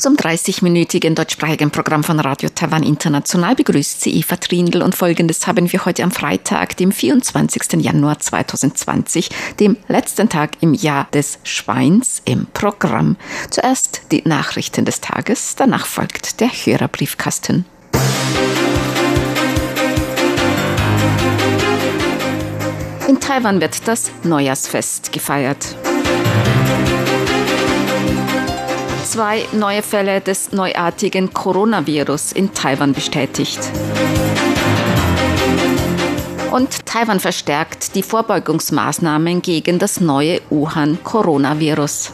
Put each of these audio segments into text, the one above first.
Zum 30-minütigen deutschsprachigen Programm von Radio Taiwan International begrüßt sie Eva Trindl und folgendes haben wir heute am Freitag, dem 24. Januar 2020, dem letzten Tag im Jahr des Schweins im Programm. Zuerst die Nachrichten des Tages, danach folgt der Hörerbriefkasten. In Taiwan wird das Neujahrsfest gefeiert. Zwei neue Fälle des neuartigen Coronavirus in Taiwan bestätigt. Und Taiwan verstärkt die Vorbeugungsmaßnahmen gegen das neue Wuhan-Coronavirus.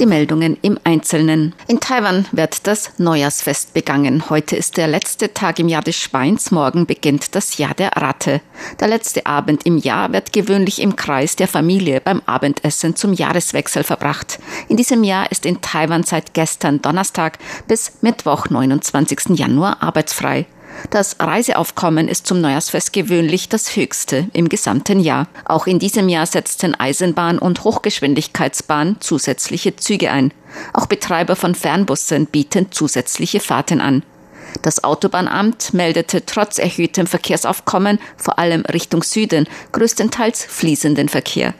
Die Meldungen im Einzelnen. In Taiwan wird das Neujahrsfest begangen. Heute ist der letzte Tag im Jahr des Schweins, morgen beginnt das Jahr der Ratte. Der letzte Abend im Jahr wird gewöhnlich im Kreis der Familie beim Abendessen zum Jahreswechsel verbracht. In diesem Jahr ist in Taiwan seit gestern Donnerstag bis Mittwoch, 29. Januar arbeitsfrei. Das Reiseaufkommen ist zum Neujahrsfest gewöhnlich das höchste im gesamten Jahr. Auch in diesem Jahr setzten Eisenbahn und Hochgeschwindigkeitsbahn zusätzliche Züge ein. Auch Betreiber von Fernbussen bieten zusätzliche Fahrten an. Das Autobahnamt meldete trotz erhöhtem Verkehrsaufkommen vor allem Richtung Süden größtenteils fließenden Verkehr.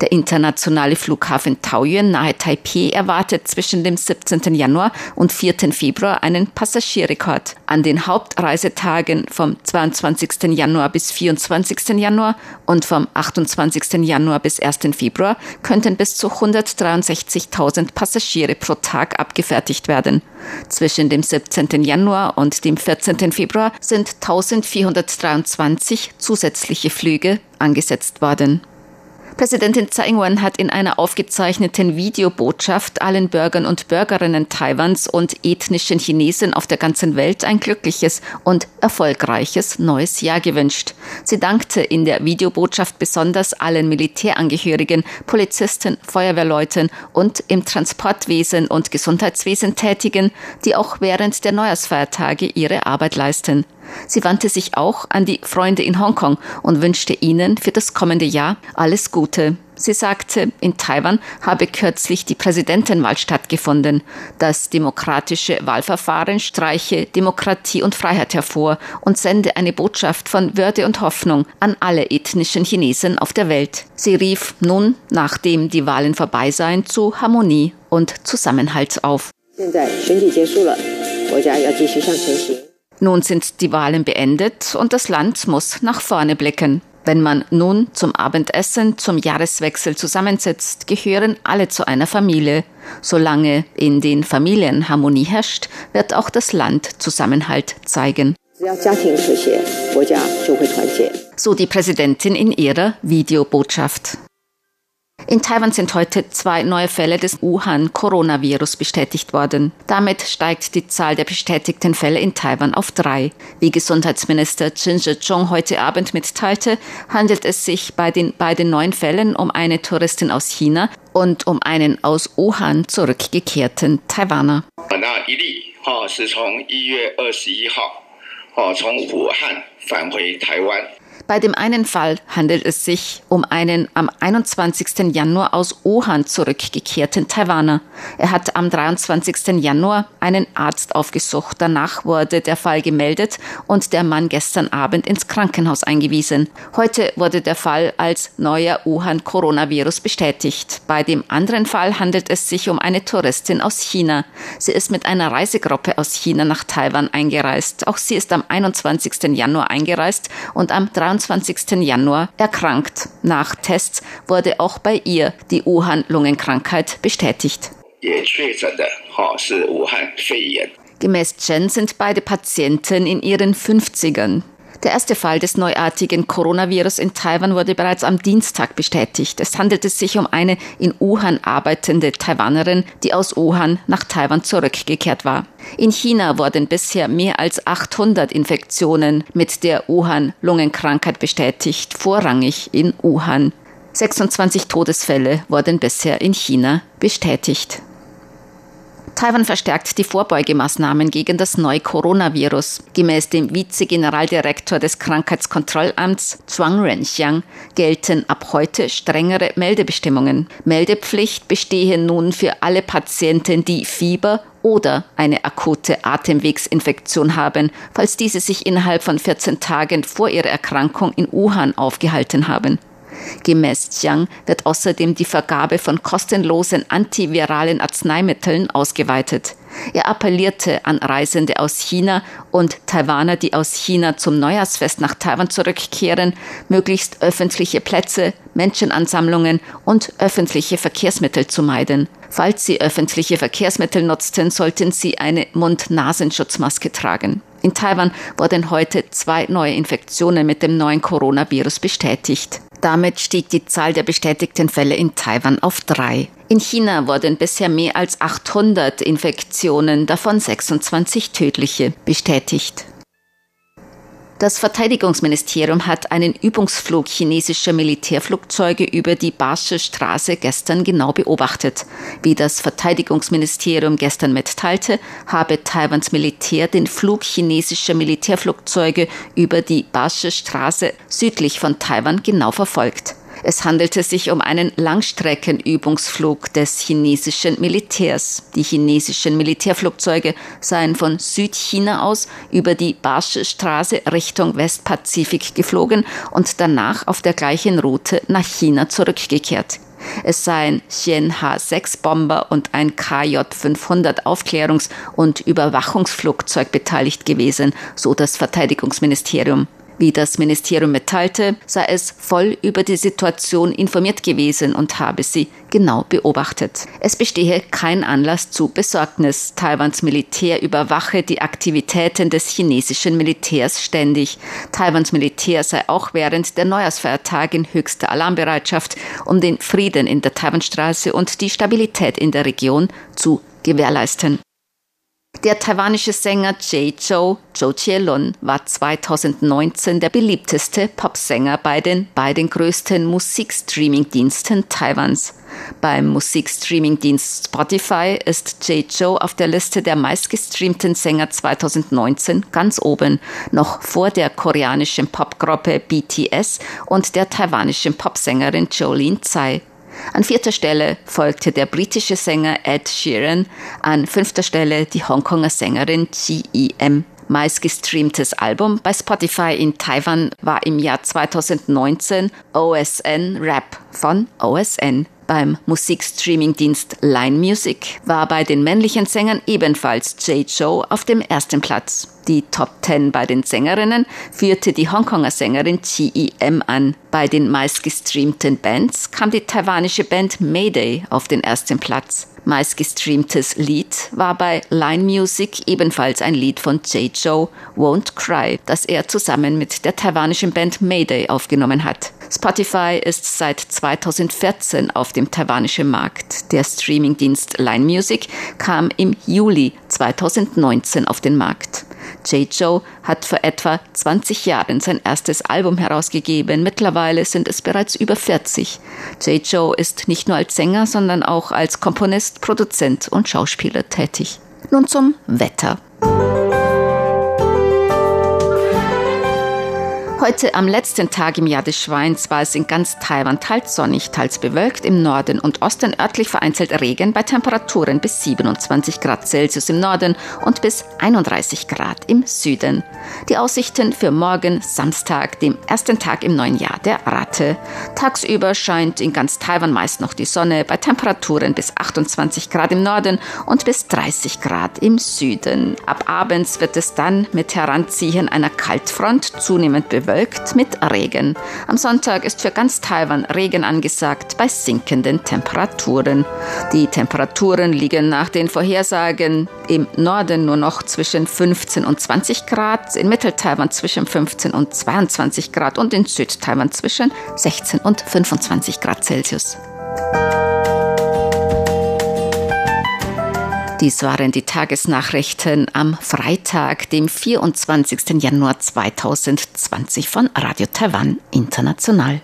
Der internationale Flughafen Taoyuan nahe Taipei erwartet zwischen dem 17. Januar und 4. Februar einen Passagierrekord. An den Hauptreisetagen vom 22. Januar bis 24. Januar und vom 28. Januar bis 1. Februar könnten bis zu 163.000 Passagiere pro Tag abgefertigt werden. Zwischen dem 17. Januar und dem 14. Februar sind 1423 zusätzliche Flüge angesetzt worden. Präsidentin Tsai Ing-wen hat in einer aufgezeichneten Videobotschaft allen Bürgern und Bürgerinnen Taiwans und ethnischen Chinesen auf der ganzen Welt ein glückliches und erfolgreiches neues Jahr gewünscht. Sie dankte in der Videobotschaft besonders allen Militärangehörigen, Polizisten, Feuerwehrleuten und im Transportwesen und Gesundheitswesen Tätigen, die auch während der Neujahrsfeiertage ihre Arbeit leisten. Sie wandte sich auch an die Freunde in Hongkong und wünschte ihnen für das kommende Jahr alles Gute. Sie sagte, in Taiwan habe kürzlich die Präsidentenwahl stattgefunden. Das demokratische Wahlverfahren streiche Demokratie und Freiheit hervor und sende eine Botschaft von Würde und Hoffnung an alle ethnischen Chinesen auf der Welt. Sie rief nun, nachdem die Wahlen vorbei seien, zu Harmonie und Zusammenhalt auf. 现在选举结束了，国家要继续向前行。 Nun sind die Wahlen beendet und das Land muss nach vorne blicken. Wenn man nun zum Abendessen zum Jahreswechsel zusammensitzt, gehören alle zu einer Familie. Solange in den Familien Harmonie herrscht, wird auch das Land Zusammenhalt zeigen. So die Präsidentin in ihrer Videobotschaft. In Taiwan sind heute zwei neue Fälle des Wuhan-Coronavirus bestätigt worden. Damit steigt die Zahl der bestätigten Fälle in Taiwan auf drei. Wie Gesundheitsminister Chen Shih-chung heute Abend mitteilte, handelt es sich bei den beiden neuen Fällen um eine Touristin aus China und um einen aus Wuhan zurückgekehrten Taiwaner. Bei dem einen Fall handelt es sich um einen am 21. Januar aus Wuhan zurückgekehrten Taiwaner. Er hat am 23. Januar einen Arzt aufgesucht. Danach wurde der Fall gemeldet und der Mann gestern Abend ins Krankenhaus eingewiesen. Heute wurde der Fall als neuer Wuhan-Coronavirus bestätigt. Bei dem anderen Fall handelt es sich um eine Touristin aus China. Sie ist mit einer Reisegruppe aus China nach Taiwan eingereist. Auch sie ist am 21. Januar eingereist und am 23. 22. Januar erkrankt. Nach Tests wurde auch bei ihr die Wuhan-Lungenkrankheit bestätigt. Gemäß Chen sind beide Patienten in ihren 50ern. Der erste Fall des neuartigen Coronavirus in Taiwan wurde bereits am Dienstag bestätigt. Es handelte sich um eine in Wuhan arbeitende Taiwanerin, die aus Wuhan nach Taiwan zurückgekehrt war. In China wurden bisher mehr als 800 Infektionen mit der Wuhan-Lungenkrankheit bestätigt, vorrangig in Wuhan. 26 Todesfälle wurden bisher in China bestätigt. Taiwan verstärkt die Vorbeugemaßnahmen gegen das neue Coronavirus. Gemäß dem Vize-Generaldirektor des Krankheitskontrollamts Zhuang Renxiang gelten ab heute strengere Meldebestimmungen. Meldepflicht bestehe nun für alle Patienten, die Fieber oder eine akute Atemwegsinfektion haben, falls diese sich innerhalb von 14 Tagen vor ihrer Erkrankung in Wuhan aufgehalten haben. Gemäß Jiang wird außerdem die Vergabe von kostenlosen antiviralen Arzneimitteln ausgeweitet. Er appellierte an Reisende aus China und Taiwaner, die aus China zum Neujahrsfest nach Taiwan zurückkehren, möglichst öffentliche Plätze, Menschenansammlungen und öffentliche Verkehrsmittel zu meiden. Falls Sie öffentliche Verkehrsmittel nutzten, sollten Sie eine Mund-Nasenschutzmaske tragen. In Taiwan wurden heute zwei neue Infektionen mit dem neuen Coronavirus bestätigt. Damit stieg die Zahl der bestätigten Fälle in Taiwan auf drei. In China wurden bisher mehr als 800 Infektionen, davon 26 tödliche, bestätigt. Das Verteidigungsministerium hat einen Übungsflug chinesischer Militärflugzeuge über die Barsche Straße gestern genau beobachtet. Wie das Verteidigungsministerium gestern mitteilte, habe Taiwans Militär den Flug chinesischer Militärflugzeuge über die Barsche Straße südlich von Taiwan genau verfolgt. Es handelte sich um einen Langstreckenübungsflug des chinesischen Militärs. Die chinesischen Militärflugzeuge seien von Südchina aus über die Barsche Straße Richtung Westpazifik geflogen und danach auf der gleichen Route nach China zurückgekehrt. Es seien Xian H-6 Bomber und ein KJ-500 Aufklärungs- und Überwachungsflugzeug beteiligt gewesen, so das Verteidigungsministerium. Wie das Ministerium mitteilte, sei es voll über die Situation informiert gewesen und habe sie genau beobachtet. Es bestehe kein Anlass zu Besorgnis. Taiwans Militär überwache die Aktivitäten des chinesischen Militärs ständig. Taiwans Militär sei auch während der Neujahrsfeiertage in höchster Alarmbereitschaft, um den Frieden in der Taiwanstraße und die Stabilität in der Region zu gewährleisten. Der taiwanische Sänger Jay Zhou, Zhou Qielun, war 2019 der beliebteste Popsänger bei den beiden größten Musikstreaming-Diensten Taiwans. Beim Musikstreaming-Dienst Spotify ist Jay Zhou auf der Liste der meistgestreamten Sänger 2019 ganz oben, noch vor der koreanischen Popgruppe BTS und der taiwanischen Popsängerin Jolene Tsai. An vierter Stelle folgte der britische Sänger Ed Sheeran, an fünfter Stelle die Hongkonger Sängerin GEM. Meistgestreamtes Album bei Spotify in Taiwan war im Jahr 2019 OSN Rap von OSN. Beim Musikstreaming-Dienst Line Music war bei den männlichen Sängern ebenfalls Jay Joe auf dem ersten Platz. Die Top 10 bei den Sängerinnen führte die Hongkonger Sängerin GEM an. Bei den meistgestreamten Bands kam die taiwanische Band Mayday auf den ersten Platz. Meistgestreamtes Lied war bei Line Music ebenfalls ein Lied von J. Joe, Won't Cry, das er zusammen mit der taiwanischen Band Mayday aufgenommen hat. Spotify ist seit 2014 auf dem taiwanischen Markt. Der Streamingdienst Line Music kam im Juli 2019 auf den Markt. J. Joe hat vor etwa 20 Jahren sein erstes Album herausgegeben. Mittlerweile sind es bereits über 40. J. Joe ist nicht nur als Sänger, sondern auch als Komponist, Produzent und Schauspieler tätig. Nun zum Wetter. Heute am letzten Tag im Jahr des Schweins war es in ganz Taiwan teils sonnig, teils bewölkt, im Norden und Osten örtlich vereinzelt Regen bei Temperaturen bis 27 Grad Celsius im Norden und bis 31 Grad im Süden. Die Aussichten für morgen Samstag, dem ersten Tag im neuen Jahr der Ratte. Tagsüber scheint in ganz Taiwan meist noch die Sonne bei Temperaturen bis 28 Grad im Norden und bis 30 Grad im Süden. Ab abends wird es dann mit Heranziehen einer Kaltfront zunehmend bewölkt bewölkt mit Regen. Am Sonntag ist für ganz Taiwan Regen angesagt bei sinkenden Temperaturen. Die Temperaturen liegen nach den Vorhersagen im Norden nur noch zwischen 15 und 20 Grad, in Mitteltaiwan zwischen 15 und 22 Grad und in Südtaiwan zwischen 16 und 25 Grad Celsius. Dies waren die Tagesnachrichten am Freitag, dem 24. Januar 2020 von Radio Taiwan International.